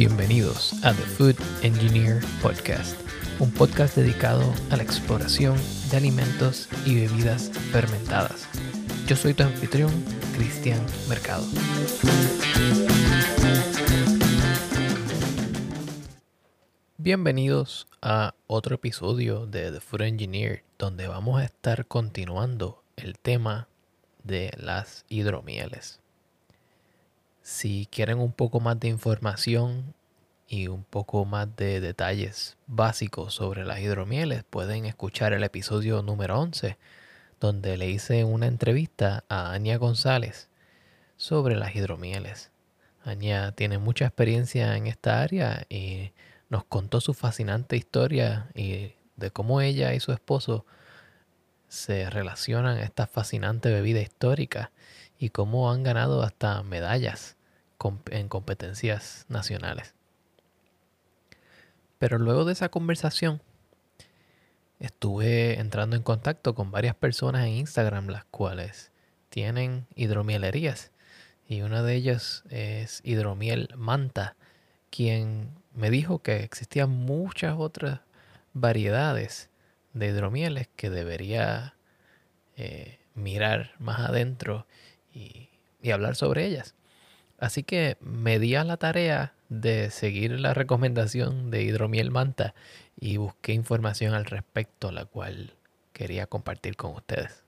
Bienvenidos a The Food Engineer Podcast, un podcast dedicado a la exploración de alimentos y bebidas fermentadas. Yo soy tu anfitrión, Cristian Mercado. Bienvenidos a otro episodio de The Food Engineer, donde vamos a estar continuando el tema de las hidromieles. Si quieren un poco más de información y un poco más de detalles básicos sobre las hidromieles, pueden escuchar el episodio número 11, donde le hice una entrevista a Ania González sobre las hidromieles. Ania tiene mucha experiencia en esta área y nos contó su fascinante historia y de cómo ella y su esposo se relacionan a esta fascinante bebida histórica y cómo han ganado hasta medallas en competencias nacionales. Pero luego de esa conversación, estuve entrando en contacto con varias personas en Instagram, las cuales tienen hidromielerías. Y una de ellas es Hidromiel Manta, quien me dijo que existían muchas otras variedades de hidromieles que debería eh, mirar más adentro y hablar sobre ellas. Así que me di a la tarea de seguir la recomendación de Hidromiel Manta y busqué información al respecto, la cual quería compartir con ustedes.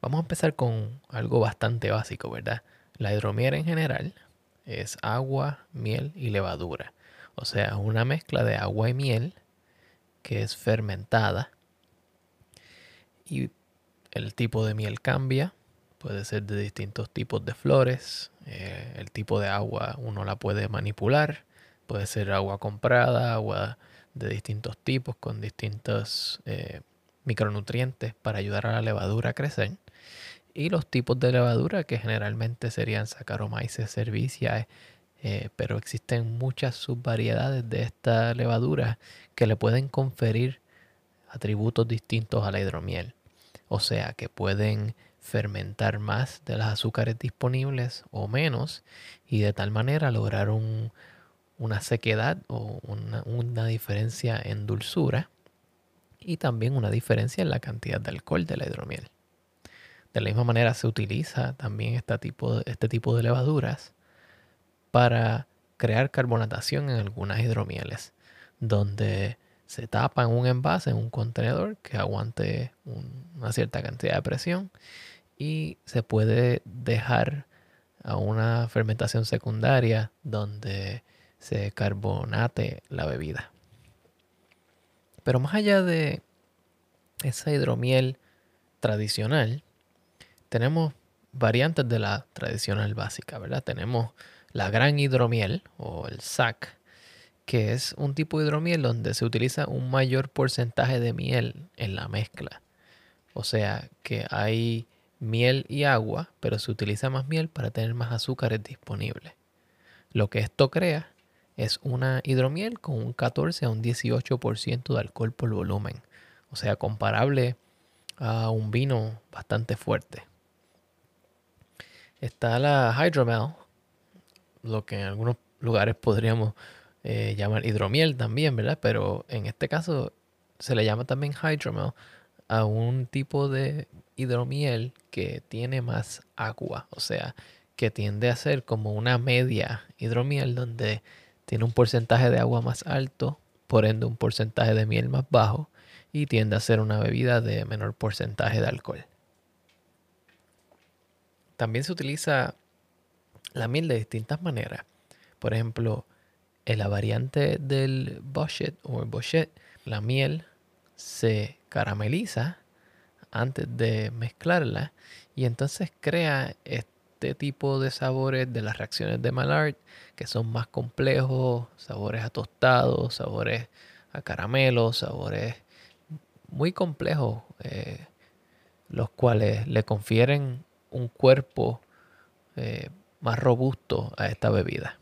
Vamos a empezar con algo bastante básico, ¿verdad? La hidromiel en general es agua, miel y levadura. O sea, una mezcla de agua y miel que es fermentada. Y el tipo de miel cambia puede ser de distintos tipos de flores. Eh, el tipo de agua uno la puede manipular. Puede ser agua comprada, agua de distintos tipos con distintos eh, micronutrientes para ayudar a la levadura a crecer. Y los tipos de levadura que generalmente serían Saccharomyces cerevisiae, eh, pero existen muchas subvariedades de esta levadura que le pueden conferir atributos distintos a la hidromiel. O sea que pueden fermentar más de las azúcares disponibles o menos y de tal manera lograr una sequedad o una, diferencia en dulzura y también una diferencia en la cantidad de alcohol de la hidromiel. De la misma manera se utiliza también este tipo, este tipo de levaduras para crear carbonatación en algunas hidromieles, donde se tapa en un envase, en un contenedor que aguante una cierta cantidad de presión y se puede dejar a una fermentación secundaria donde se carbonate la bebida. Pero más allá de esa hidromiel tradicional, tenemos variantes de la tradicional básica, ¿verdad? Tenemos la gran hidromiel o el SAC, que es un tipo de hidromiel donde se utiliza un mayor porcentaje de miel en la mezcla. O sea que hay miel y agua, pero se utiliza más miel para tener más azúcares disponibles. Lo que esto crea es una hidromiel con un 14 a un 18% de alcohol por volumen, o sea, comparable a un vino bastante fuerte. Está la hydromel, lo que en algunos lugares podríamos eh, llamar hidromiel también, ¿verdad? Pero en este caso se le llama también hydromel a un tipo de hidromiel que tiene más agua, o sea, que tiende a ser como una media hidromiel donde tiene un porcentaje de agua más alto, por ende un porcentaje de miel más bajo y tiende a ser una bebida de menor porcentaje de alcohol. También se utiliza la miel de distintas maneras. Por ejemplo, en la variante del Bochet o Bochet, la miel se carameliza antes de mezclarla y entonces crea este tipo de sabores de las reacciones de Maillard que son más complejos, sabores a tostado, sabores a caramelo, sabores muy complejos, eh, los cuales le confieren un cuerpo eh, más robusto a esta bebida.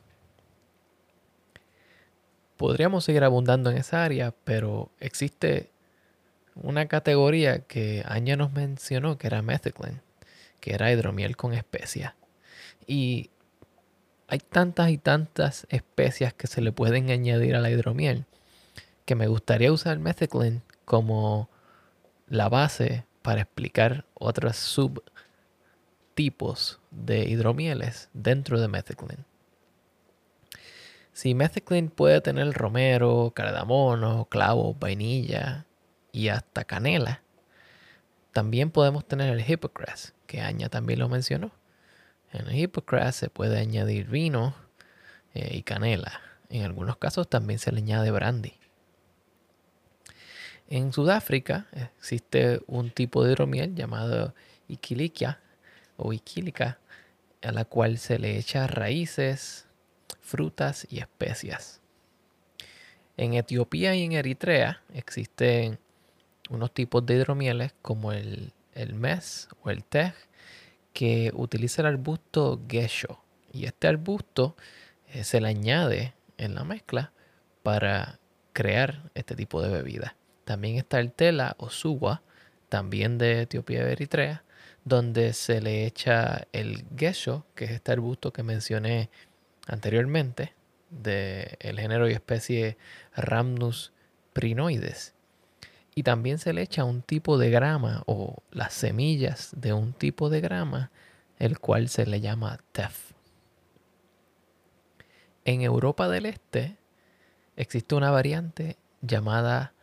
Podríamos seguir abundando en esa área, pero existe una categoría que Anya nos mencionó que era methicline, que era hidromiel con especias. Y hay tantas y tantas especias que se le pueden añadir a la hidromiel que me gustaría usar methicillin como la base para explicar otros subtipos de hidromieles dentro de methicillin. Si methicillin puede tener romero, cardamomo, clavo, vainilla y hasta canela, también podemos tener el hippocras, que Aña también lo mencionó. En el hippocras se puede añadir vino eh, y canela. En algunos casos también se le añade brandy. En Sudáfrica existe un tipo de hidromiel llamado Ikilikia o Ikilika, a la cual se le echa raíces, frutas y especias. En Etiopía y en Eritrea existen unos tipos de hidromieles como el, el mes o el tej que utiliza el arbusto gesho. Y este arbusto eh, se le añade en la mezcla para crear este tipo de bebida. También está el tela o suwa, también de Etiopía y Eritrea, donde se le echa el gesho, que es este arbusto que mencioné anteriormente, del género y especie Rhamnus prinoides. Y también se le echa un tipo de grama o las semillas de un tipo de grama, el cual se le llama tef. En Europa del Este existe una variante llamada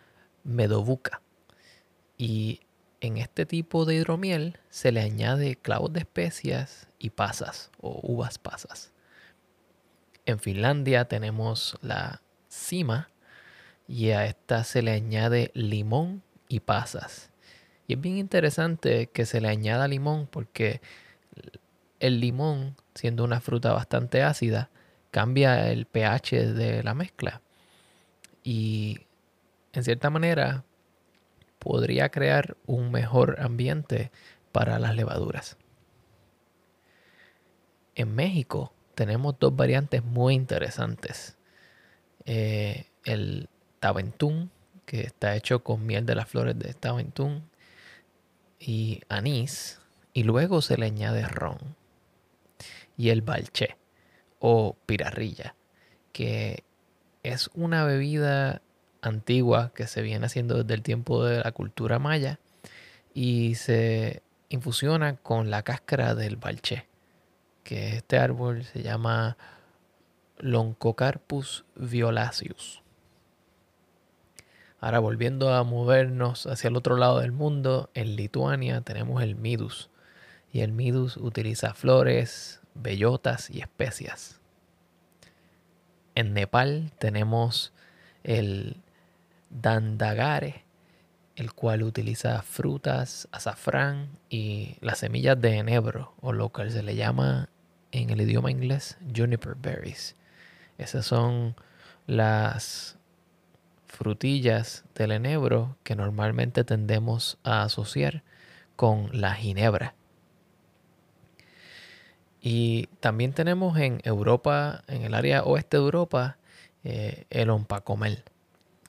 medobuca. Y en este tipo de hidromiel se le añade clavos de especias y pasas o uvas pasas. En Finlandia tenemos la cima, y a esta se le añade limón y pasas. Y es bien interesante que se le añada limón porque el limón, siendo una fruta bastante ácida, cambia el pH de la mezcla. Y en cierta manera podría crear un mejor ambiente para las levaduras. En México tenemos dos variantes muy interesantes. Eh, el taventún, que está hecho con miel de las flores de taventún y anís, y luego se le añade ron. Y el balché o pirarrilla, que es una bebida antigua que se viene haciendo desde el tiempo de la cultura maya y se infusiona con la cáscara del balché, que este árbol se llama Loncocarpus violaceus. Ahora volviendo a movernos hacia el otro lado del mundo, en Lituania tenemos el Midus. Y el Midus utiliza flores, bellotas y especias. En Nepal tenemos el Dandagare, el cual utiliza frutas, azafrán y las semillas de enebro, o lo que se le llama en el idioma inglés juniper berries. Esas son las frutillas del enebro que normalmente tendemos a asociar con la ginebra. Y también tenemos en Europa, en el área oeste de Europa, eh, el ompacomel.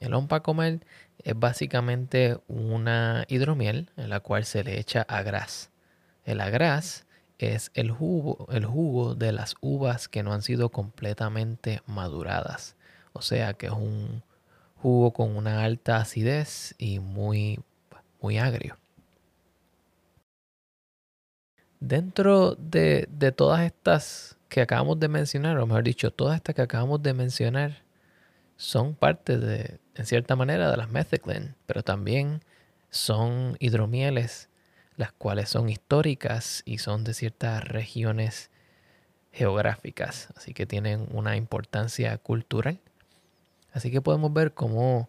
El ompacomel es básicamente una hidromiel en la cual se le echa agraz. El agraz es el jugo, el jugo de las uvas que no han sido completamente maduradas. O sea que es un, jugo con una alta acidez y muy, muy agrio. Dentro de, todas estas que acabamos de mencionar, o mejor dicho, todas estas que acabamos de mencionar, son parte de, en cierta manera, de las methicillin, pero también son hidromieles, las cuales son históricas y son de ciertas regiones geográficas, así que tienen una importancia cultural. Así que podemos ver cómo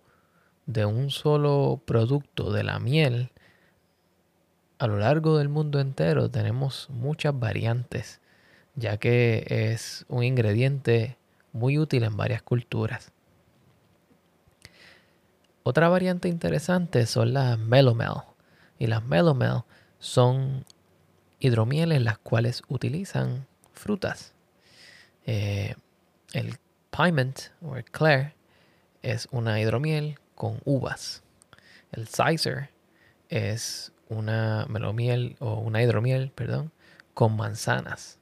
de un solo producto de la miel, a lo largo del mundo entero tenemos muchas variantes, ya que es un ingrediente muy útil en varias culturas. Otra variante interesante son las melomel. Y las melomel son hidromieles las cuales utilizan frutas. Eh, el piment o el clair es una hidromiel con uvas. El Sizer es una melomiel o una hidromiel, perdón, con manzanas.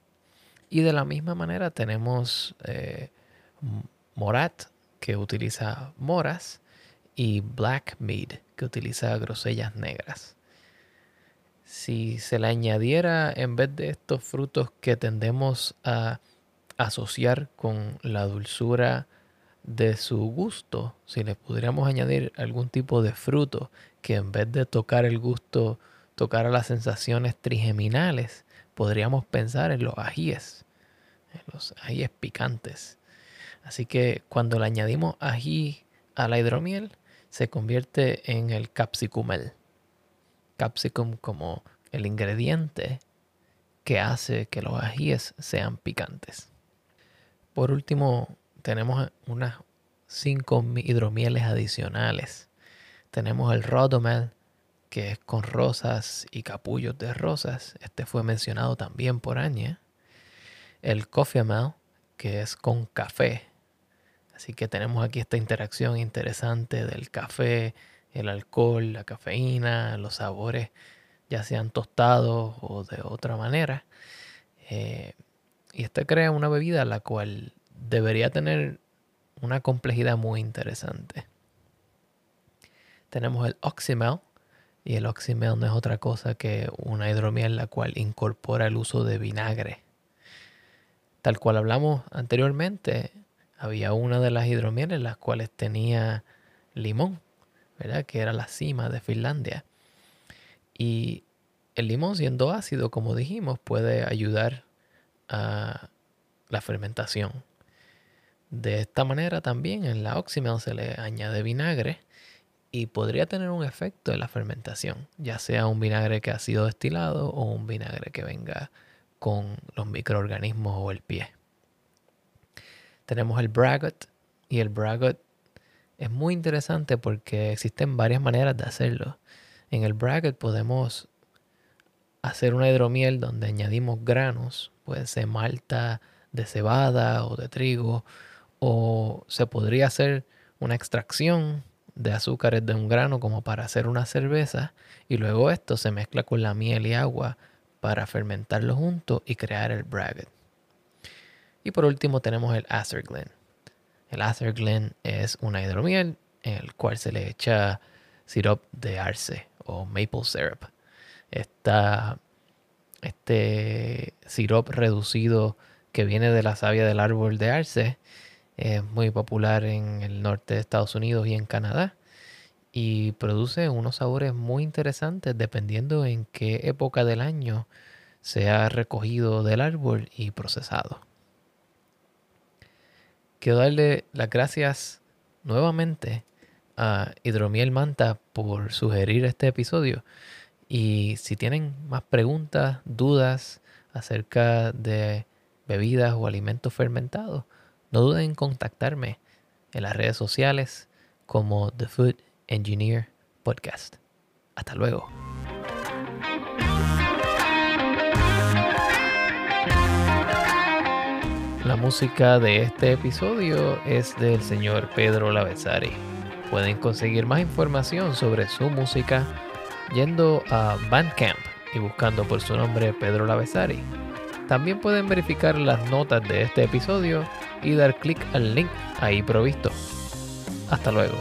Y de la misma manera tenemos eh, Morat, que utiliza moras, y Black Mead, que utiliza grosellas negras. Si se le añadiera en vez de estos frutos que tendemos a asociar con la dulzura de su gusto, si le pudiéramos añadir algún tipo de fruto que en vez de tocar el gusto, tocara las sensaciones trigeminales, podríamos pensar en los ajíes, en los ajíes picantes. Así que cuando le añadimos ají a la hidromiel, se convierte en el capsicumel. Capsicum como el ingrediente que hace que los ajíes sean picantes. Por último, tenemos unas cinco hidromieles adicionales. Tenemos el Rodomel, que es con rosas y capullos de rosas. Este fue mencionado también por Aña. El Coffee Mel, que es con café. Así que tenemos aquí esta interacción interesante del café, el alcohol, la cafeína, los sabores, ya sean tostados o de otra manera. Eh, y esto crea una bebida la cual debería tener una complejidad muy interesante. Tenemos el Oxymel, y el Oxymel no es otra cosa que una hidromiel la cual incorpora el uso de vinagre. Tal cual hablamos anteriormente, había una de las hidromieles las cuales tenía limón, ¿verdad? Que era la cima de Finlandia. Y el limón siendo ácido, como dijimos, puede ayudar a la fermentación. De esta manera también en la oximel se le añade vinagre y podría tener un efecto en la fermentación, ya sea un vinagre que ha sido destilado o un vinagre que venga con los microorganismos o el pie. Tenemos el braggot y el braggot es muy interesante porque existen varias maneras de hacerlo. En el braggot podemos hacer una hidromiel donde añadimos granos, puede ser malta de cebada o de trigo o se podría hacer una extracción de azúcares de un grano como para hacer una cerveza y luego esto se mezcla con la miel y agua para fermentarlo junto y crear el braggot. Y por último tenemos el Glen. El Glen es una hidromiel en el cual se le echa sirop de arce o maple syrup. este sirop reducido que viene de la savia del árbol de arce es muy popular en el norte de Estados Unidos y en Canadá. Y produce unos sabores muy interesantes dependiendo en qué época del año se ha recogido del árbol y procesado. Quiero darle las gracias nuevamente a Hidromiel Manta por sugerir este episodio. Y si tienen más preguntas, dudas acerca de bebidas o alimentos fermentados, no duden en contactarme en las redes sociales como The Food Engineer Podcast. Hasta luego. La música de este episodio es del señor Pedro Lavezari. Pueden conseguir más información sobre su música yendo a Bandcamp y buscando por su nombre Pedro Lavezari. También pueden verificar las notas de este episodio y dar clic al link ahí provisto. Hasta luego.